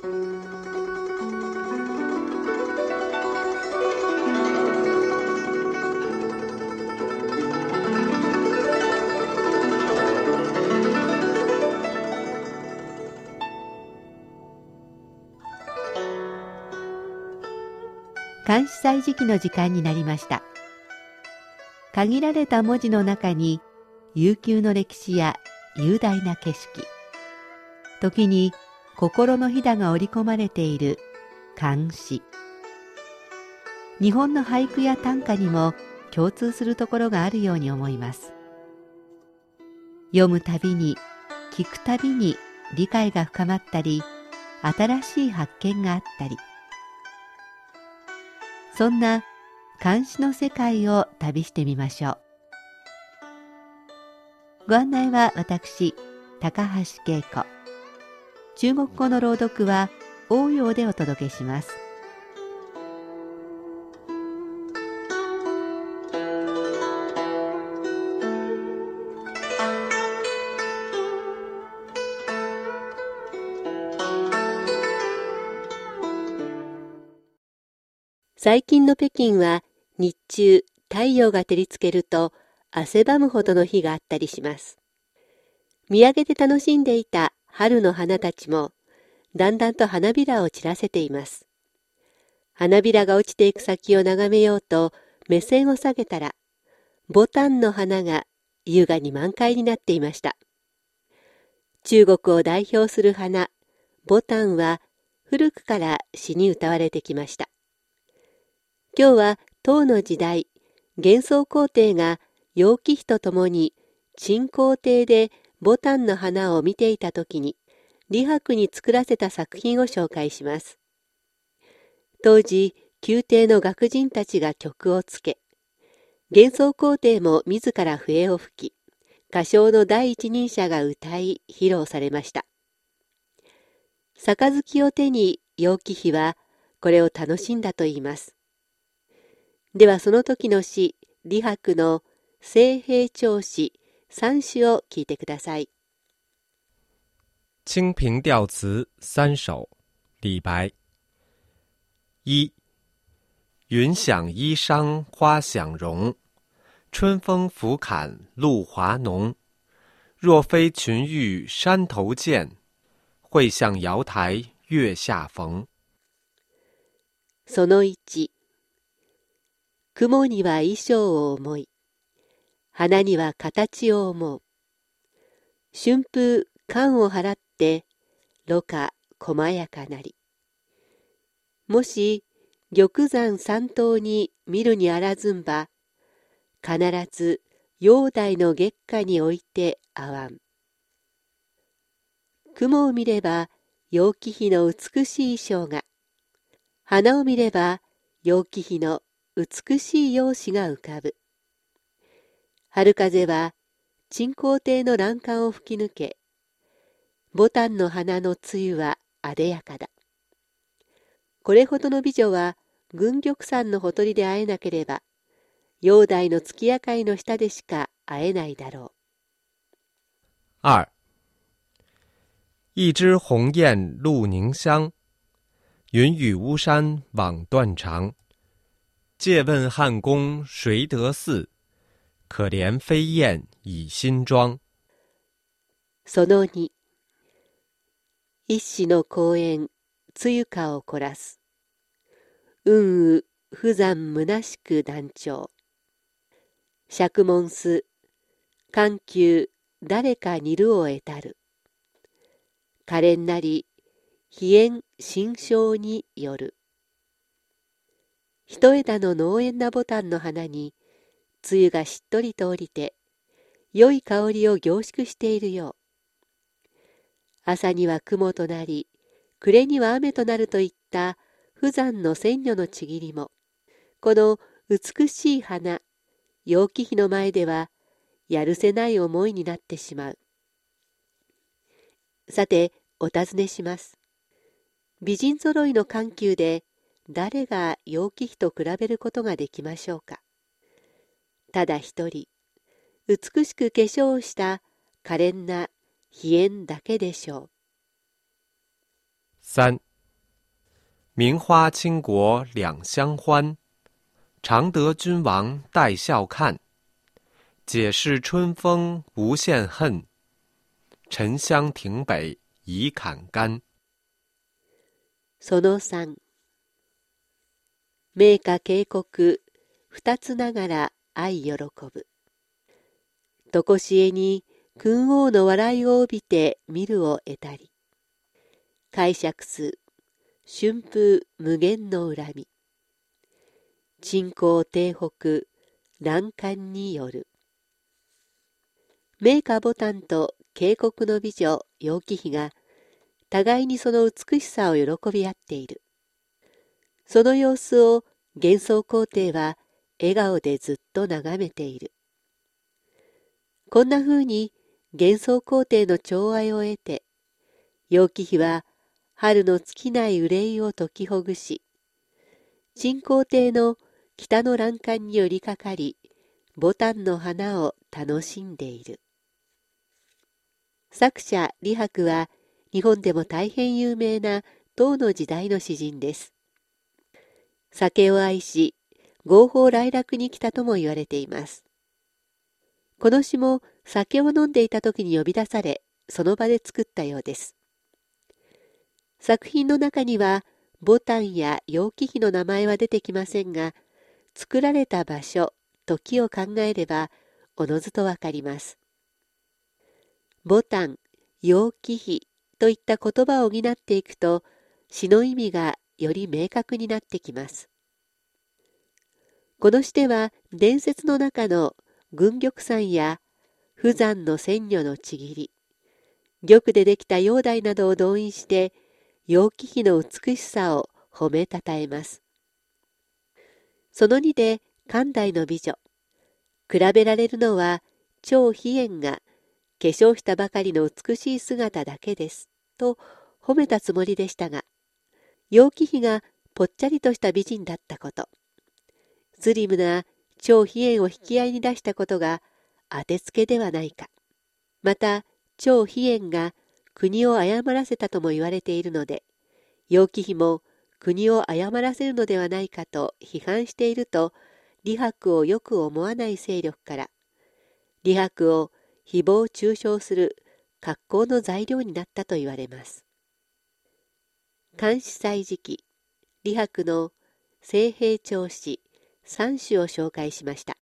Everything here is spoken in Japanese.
監視祭時期の時間になりました。限られた文字の中に悠久の歴史や雄大な景色。時に心のひだが織り込まれている漢詩。日本の俳句や短歌にも共通するところがあるように思います。読むたびに聞くたびに理解が深まったり新しい発見があったり。そんな監視の世界を旅してみましょう。ご案内は私高橋恵子。中国語の朗読は応用でお届けします最近の北京は日中太陽が照りつけると汗ばむほどの日があったりします。見上げて楽しんでいた春の花たちもだんだんと花びらを散らせています。花びらが落ちていく先を眺めようと目線を下げたらボタンの花が優雅に満開になっていました。中国を代表する花、ボタンは古くから詩に歌われてきました。今日は唐の時代、幻想皇帝が楊貴妃と共に鎮皇帝でボタンの花を見ていた時に、李白に作らせた作品を紹介します。当時、宮廷の学人たちが曲をつけ、幻想皇帝も自ら笛を吹き、歌唱の第一人者が歌い披露されました。杯を手に楊貴妃はこれを楽しんだと言います。ではその時の詩、李白の聖平調詩三首を聞いてください。清平调词三首，李白。一，云想衣裳花想容，春风拂槛露华浓。若非群玉山头见，会向瑶台月下逢。その一。雲には衣装を思い、花には形を思う。春風寒を払って、ろ過細やかなり。もし、玉山三頭に見るにあらずんば、必ず煬帝の月下に置いてあわん。雲を見れば、楊貴妃の美しい衣装が、花を見れば、楊貴妃の美しい容姿が浮かぶ。春風は鎮皇帝の欄干を吹き抜け、ボタンの花の露はあでやかだ。これほどの美女は軍玉山のほとりで会えなければ、煬帝の月夜会の下でしか会えないだろう。二、一枝红艳露凝香，云雨巫山枉断肠。借问汉宫谁得似？可怜飞燕倚新妆。その二。一子の公園、梅雨花を凝らす。運雨、不山虚しく断腸。釈門す、緩急、誰か似るを得たる。可憐なり、飛燕心象による。一枝の農園なボタンの花に、梅雨がしっとりと降りて、良い香りを凝縮しているよう。朝には雲となり、暮れには雨となるといった不山の千女のちぎりも、この美しい花、陽気日の前では、やるせない思いになってしまう。さて、お尋ねします。美人揃いの緩急で、誰が楊貴妃と比べることができましょうか？ただ一人美しく化粧をした可憐な飛燕だけでしょう三，名花倾国两相欢，常得君王带笑看。解释春风无限恨，沉香亭北已砍干。その三。名家警告二つながら愛喜ぶ。とこしえに君王の笑いを帯びて見るを得たり。解釈数、春風無限の恨み。鎮皇帝北、乱漢による。名家ボタンと渓谷の美女、楊貴妃が、互いにその美しさを喜び合っている。その様子を幻想皇帝は笑顔でずっと眺めている。こんな風に幻想皇帝の寵愛を得て、楊貴妃は春の尽きない憂いを解きほぐし、鎮皇帝の北の欄干に寄りかかり、ボタンの花を楽しんでいる。作者李白は日本でも大変有名な唐の時代の詩人です。酒を愛し、合法来楽に来たとも言われています。この詩も酒を飲んでいた時に呼び出され、その場で作ったようです。作品の中には、ボタンや楊貴妃の名前は出てきませんが、作られた場所、時を考えれば、おのずとわかります。ボタン、陽気比といった言葉を補っていくと、詩の意味がより明確になってきます。この詩では、伝説の中の軍玉山や不山の仙女のちぎり、玉でできた煬台などを動員して、陽気比の美しさを褒めたたえます。その2で、寛大の美女。比べられるのは、超飛燕が化粧したばかりの美しい姿だけです、と褒めたつもりでしたが、楊貴妃がぽっちゃりとした美人だったこと、スリムな張飛燕を引き合いに出したことが当てつけではないか。また、張飛燕が国を誤らせたとも言われているので、楊貴妃も国を誤らせるのではないかと批判していると、李白をよく思わない勢力から、李白を誹謗中傷する格好の材料になったと言われます。監視祭時期、李白の政平調子3種を紹介しました。